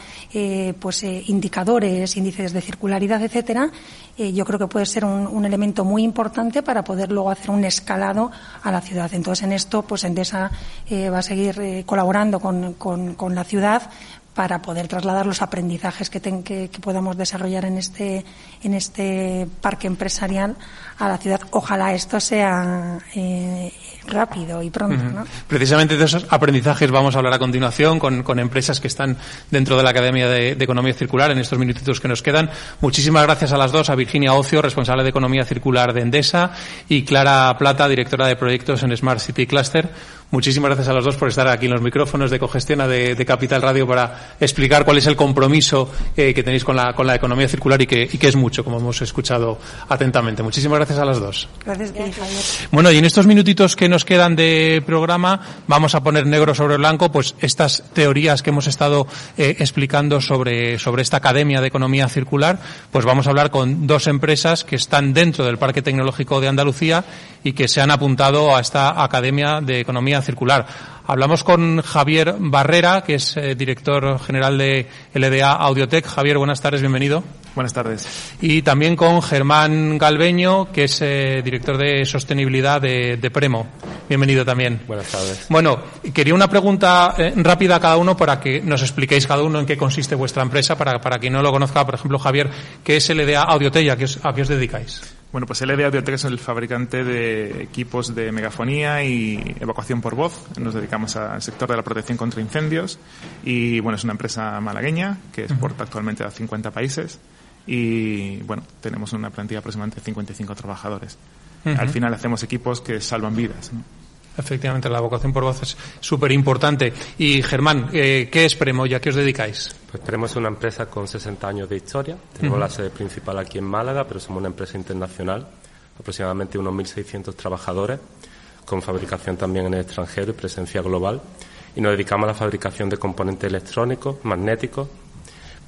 pues, indicadores, índices de circularidad, etcétera, yo creo que puede ser un, elemento muy importante para poder luego hacer un escalado a la ciudad. Entonces, en esto, pues Endesa va a seguir colaborando con, con la ciudad para poder trasladar los aprendizajes que, que, podamos desarrollar en este, en este parque empresarial a la ciudad. Ojalá esto sea eh, rápido y pronto. ¿no? Precisamente de esos aprendizajes vamos a hablar a continuación con, con empresas que están dentro de la Academia de, Economía Circular en estos minutitos que nos quedan. Muchísimas gracias a las dos, a Virginia Ocio, responsable de Economía Circular de Endesa, y Clara Plata, directora de proyectos en Smart City Cluster. Muchísimas gracias a los dos por estar aquí en los micrófonos de Cogestiona de, de Capital Radio para explicar cuál es el compromiso eh, que tenéis con la, con la economía circular y que, y que es mucho, como hemos escuchado atentamente. Muchísimas gracias a las dos. Gracias, Bueno, y en estos minutitos que nos quedan de programa vamos a poner negro sobre blanco pues estas teorías que hemos estado eh, explicando sobre, sobre esta Academia de Economía Circular. Pues vamos a hablar con dos empresas que están dentro del Parque Tecnológico de Andalucía y que se han apuntado a esta Academia de Economía circular. Hablamos con Javier Barrera, que es eh, director general de LDA Audiotech. Javier, buenas tardes, bienvenido. Buenas tardes. Y también con Germán Galveño, que es eh, director de sostenibilidad de, Premo. Bienvenido también. Buenas tardes. Bueno, quería una pregunta eh, rápida a cada uno para que nos expliquéis cada uno en qué consiste vuestra empresa, para, para quien no lo conozca, por ejemplo, Javier, ¿qué es LDA Audiotech? ¿A qué a qué os dedicáis? Bueno, pues LD Audiotech es el fabricante de equipos de megafonía y evacuación por voz. Nos dedicamos al sector de la protección contra incendios y bueno, es una empresa malagueña que exporta actualmente a 50 países y bueno, tenemos una plantilla aproximadamente de 55 trabajadores. Al final hacemos equipos que salvan vidas. ¿no? Efectivamente, la vocación por voz es súper importante. Y Germán, eh, ¿qué es Premo y a qué os dedicáis? Pues Premo es una empresa con 60 años de historia. Tenemos la sede principal aquí en Málaga, pero somos una empresa internacional, aproximadamente unos 1.600 trabajadores, con fabricación también en el extranjero y presencia global. Y nos dedicamos a la fabricación de componentes electrónicos, magnéticos,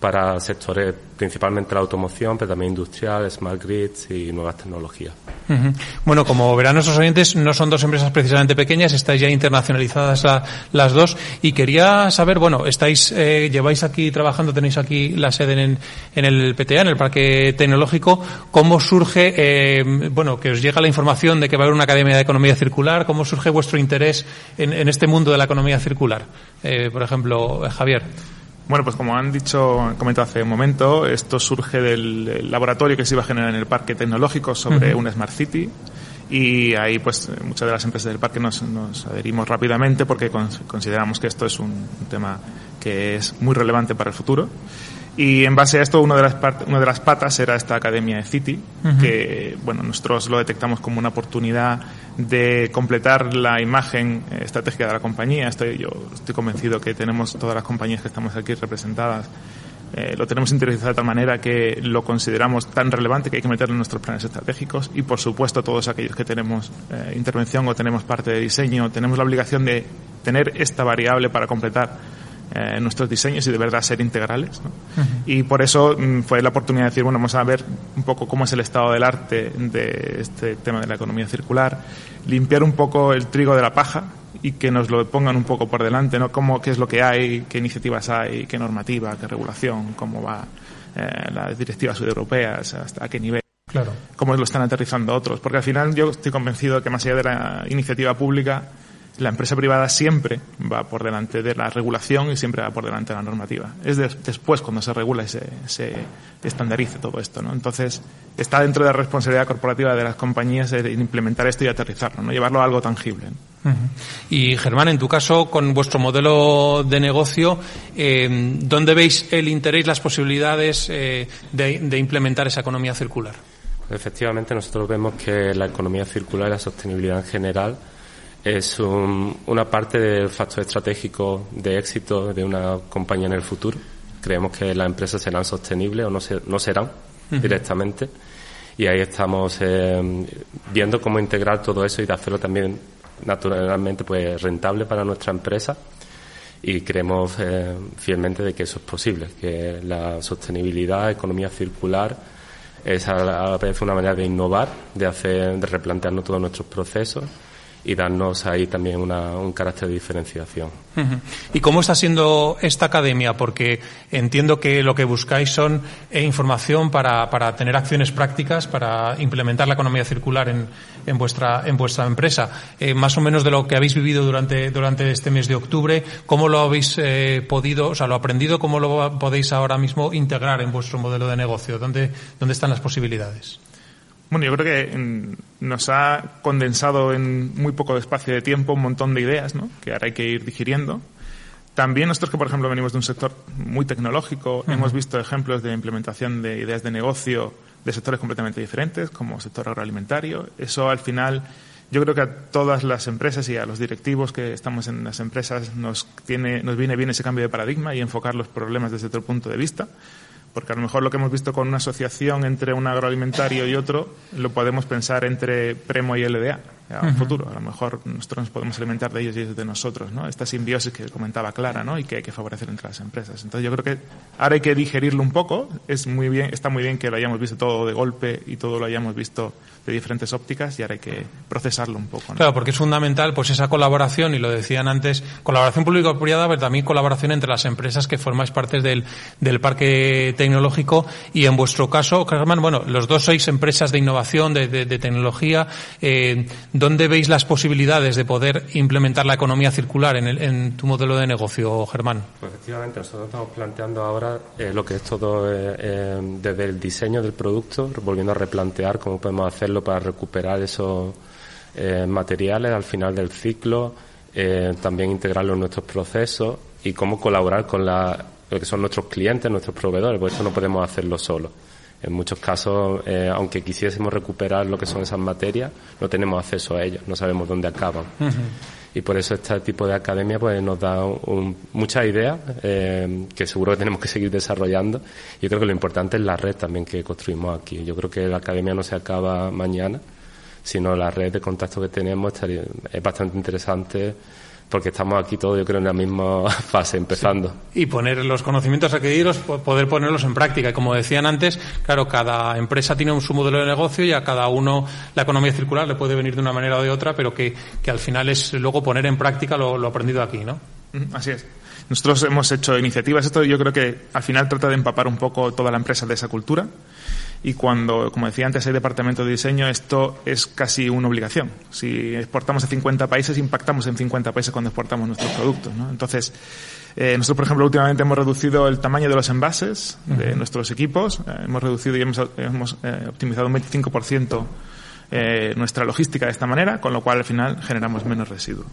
para sectores principalmente la automoción, pero también industrial, smart grids y nuevas tecnologías. Bueno, como verán nuestros oyentes, no son dos empresas precisamente pequeñas, estáis ya internacionalizadas las dos y quería saber, bueno, estáis, eh, lleváis aquí trabajando, tenéis aquí la sede en, en, el PTA, en el Parque Tecnológico, ¿cómo surge, eh, bueno, que os llega la información de que va a haber una Academia de Economía Circular, cómo surge vuestro interés en, en este mundo de la economía circular? Eh, por ejemplo, Javier. Bueno, pues como han dicho, comentado hace un momento, esto surge del laboratorio que se iba a generar en el parque tecnológico sobre una Smart City. Y ahí pues muchas de las empresas del parque nos, adherimos rápidamente porque consideramos que esto es un tema que es muy relevante para el futuro y en base a esto, una de las, una de las patas era esta academia de City, que bueno, nosotros lo detectamos como una oportunidad de completar la imagen estratégica de la compañía. Estoy, yo estoy convencido que tenemos todas las compañías que estamos aquí representadas. Eh, lo tenemos interiorizado de tal manera que lo consideramos tan relevante que hay que meterlo en nuestros planes estratégicos y, por supuesto, todos aquellos que tenemos eh, intervención o tenemos parte de diseño, tenemos la obligación de tener esta variable para completar eh, nuestros diseños y de verdad ser integrales. Y por eso mm, fue la oportunidad de decir, bueno, vamos a ver un poco cómo es el estado del arte de este tema de la economía circular, limpiar un poco el trigo de la paja y que nos lo pongan un poco por delante, ¿no? Cómo, qué es lo que hay, qué iniciativas hay, qué normativa, qué regulación, cómo va eh, las directivas europeas, hasta qué nivel. Claro. Cómo lo están aterrizando otros. Porque al final yo estoy convencido de que más allá de la iniciativa pública, la empresa privada siempre va por delante de la regulación y siempre va por delante de la normativa. Es después cuando se regula y se, se, estandarice todo esto. ¿no? Entonces, está dentro de la responsabilidad corporativa de las compañías implementar esto y aterrizarlo, ¿no? llevarlo a algo tangible. Y Germán, en tu caso, con vuestro modelo de negocio, eh, ¿dónde veis el interés, las posibilidades eh, de, de implementar esa economía circular? Efectivamente, nosotros vemos que la economía circular y la sostenibilidad en general es una parte del factor estratégico de éxito de una compañía en el futuro. Creemos que las empresas serán sostenibles o no, no serán directamente. Y ahí estamos eh, viendo cómo integrar todo eso y de hacerlo también naturalmente pues rentable para nuestra empresa. Y creemos eh, fielmente de que eso es posible, que la sostenibilidad, economía circular, es a la vez una manera de innovar, de hacer, de replantearnos todos nuestros procesos y darnos ahí también un carácter de diferenciación. ¿Y cómo está siendo esta academia? Porque entiendo que lo que buscáis son eh, información para, para, tener acciones prácticas para implementar la economía circular en, en vuestra, en vuestra empresa. Eh, más o menos de lo que habéis vivido durante, durante este mes de octubre, ¿cómo lo habéis eh, podido, o sea, lo aprendido, cómo lo podéis ahora mismo integrar en vuestro modelo de negocio? ¿Dónde, dónde están las posibilidades? Bueno, yo creo que mm, nos ha condensado en muy poco espacio de tiempo un montón de ideas, ¿no? Que ahora hay que ir digiriendo. También nosotros que, por ejemplo, venimos de un sector muy tecnológico, hemos visto ejemplos de implementación de ideas de negocio de sectores completamente diferentes, como sector agroalimentario. Eso, al final, yo creo que a todas las empresas y a los directivos que estamos en las empresas nos, tiene, nos viene bien ese cambio de paradigma y enfocar los problemas desde otro punto de vista porque a lo mejor lo que hemos visto con una asociación entre un agroalimentario y otro lo podemos pensar entre Premo y LDA a un futuro. A lo mejor nosotros nos podemos alimentar de ellos y ellos de nosotros, ¿no? Esta simbiosis que comentaba Clara, ¿no? Y que hay que favorecer entre las empresas. Entonces yo creo que ahora hay que digerirlo un poco. Es muy bien, está muy bien que lo hayamos visto todo de golpe y todo lo hayamos visto de diferentes ópticas y ahora hay que procesarlo un poco. Claro, porque es fundamental pues esa colaboración, y lo decían antes, colaboración público-privada, pero también colaboración entre las empresas que formáis parte del, del parque tecnológico y en vuestro caso, Germán, bueno, los dos sois empresas de innovación, de, de, tecnología. Eh, ¿Dónde veis las posibilidades de poder implementar la economía circular en, el, en tu modelo de negocio, Germán? Pues efectivamente, nosotros estamos planteando ahora eh, lo que es todo eh, eh, desde el diseño del producto, volviendo a replantear cómo podemos hacer para recuperar esos eh, materiales al final del ciclo, eh, también integrarlo en nuestros procesos y cómo colaborar con la, lo que son nuestros clientes, nuestros proveedores, porque esto no podemos hacerlo solo. En muchos casos, eh, aunque quisiésemos recuperar lo que son esas materias, no tenemos acceso a ellas, no sabemos dónde acaban. Y por eso este tipo de academia pues nos da muchas ideas que seguro que tenemos que seguir desarrollando. Yo creo que lo importante es la red también que construimos aquí. Yo creo que la academia no se acaba mañana, sino la red de contacto que tenemos es bastante interesante porque estamos aquí todos, yo creo, en la misma fase, empezando. Y poner los conocimientos adquiridos, poder ponerlos en práctica. Y como decían antes, claro, cada empresa tiene un, su modelo de negocio y a cada uno la economía circular le puede venir de una manera o de otra, pero que, que al final es luego poner en práctica lo, lo aprendido aquí, ¿no? Así es. Nosotros hemos hecho iniciativas. Esto yo creo que al final trata de empapar un poco toda la empresa de esa cultura y cuando, como decía antes, hay departamento de diseño, esto es casi una obligación. Si exportamos a 50 países, impactamos en 50 países cuando exportamos nuestros productos. ¿no? Entonces, eh, nosotros, por ejemplo, últimamente hemos reducido el tamaño de los envases de nuestros equipos, eh, hemos reducido y hemos, hemos eh, optimizado un 25% eh, nuestra logística de esta manera, con lo cual al final generamos menos residuos.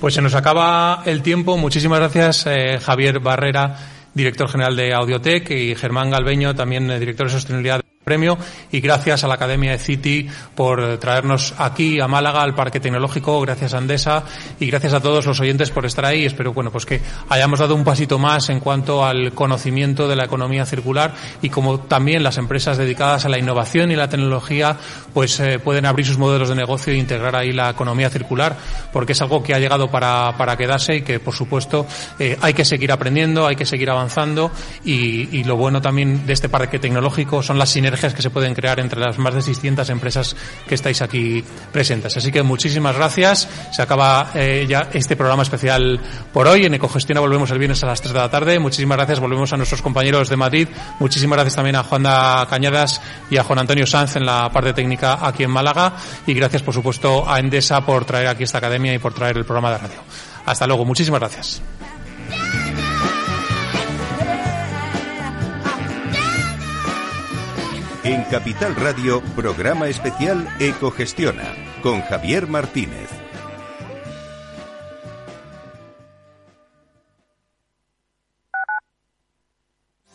Pues se nos acaba el tiempo. Muchísimas gracias, eh, Javier Barrera director general de Audiotech, y Germán Galbeño, también eh, director de sostenibilidad premio y gracias a la Academia de City por traernos aquí a Málaga al Parque Tecnológico, gracias a Andesa y gracias a todos los oyentes por estar ahí. Espero bueno pues que hayamos dado un pasito más en cuanto al conocimiento de la economía circular y como también las empresas dedicadas a la innovación y la tecnología pues eh, pueden abrir sus modelos de negocio e integrar ahí la economía circular porque es algo que ha llegado para, para quedarse y que por supuesto eh, hay que seguir aprendiendo, hay que seguir avanzando y, y lo bueno también de este parque tecnológico son las sinergias que se pueden crear entre las más de 600 empresas que estáis aquí presentes. Así que muchísimas gracias. Se acaba eh, ya este programa especial por hoy. En Ecogestiona volvemos el viernes a las 3 de la tarde. Muchísimas gracias. Volvemos a nuestros compañeros de Madrid. Muchísimas gracias también a Juanda Cañadas y a Juan Antonio Sanz en la parte técnica aquí en Málaga. Y gracias, por supuesto, a Endesa por traer aquí esta academia y por traer el programa de radio. Hasta luego. Muchísimas gracias. En Capital Radio, programa especial Ecogestiona, con Javier Martínez.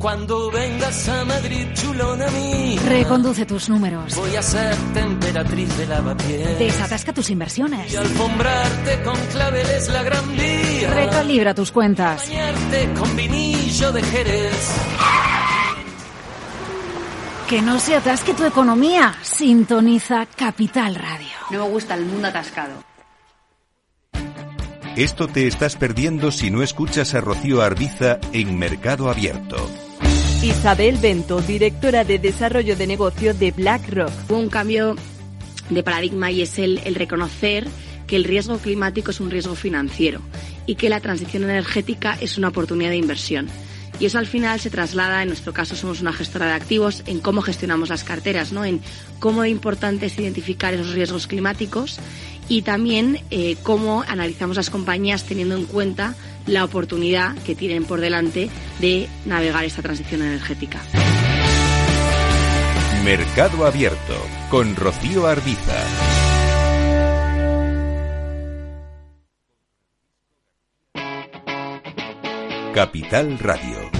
Cuando vengas a Madrid, chulona mí. Reconduce tus números. Voy a ser temperatriz de lavapiés. Desatasca tus inversiones. Y alfombrarte con claveles la gran vía. Recalibra tus cuentas. Bañarte con vinillo de Jerez. Que no se atasque tu economía. Sintoniza Capital Radio. No me gusta el mundo atascado. Esto te estás perdiendo si no escuchas a Rocío Arbiza en Mercado Abierto. Isabel Bento, directora de Desarrollo de Negocio de BlackRock. Un cambio de paradigma y es el, el reconocer que el riesgo climático es un riesgo financiero y que la transición energética es una oportunidad de inversión. Y eso al final se traslada, en nuestro caso somos una gestora de activos, en cómo gestionamos las carteras, ¿no? en cómo importante es identificar esos riesgos climáticos y también eh, cómo analizamos las compañías teniendo en cuenta la oportunidad que tienen por delante de navegar esta transición energética. Mercado Abierto con Rocío Arbiza. Capital Radio.